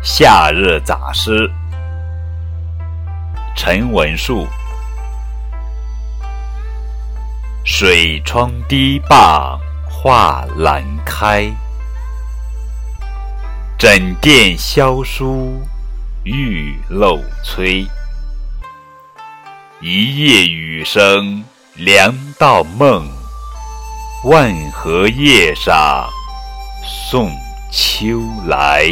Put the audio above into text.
夏日杂诗，陈文树。水窗低傍画栏开，枕殿萧疏玉漏催。一夜雨声凉到梦，万荷叶上送秋来。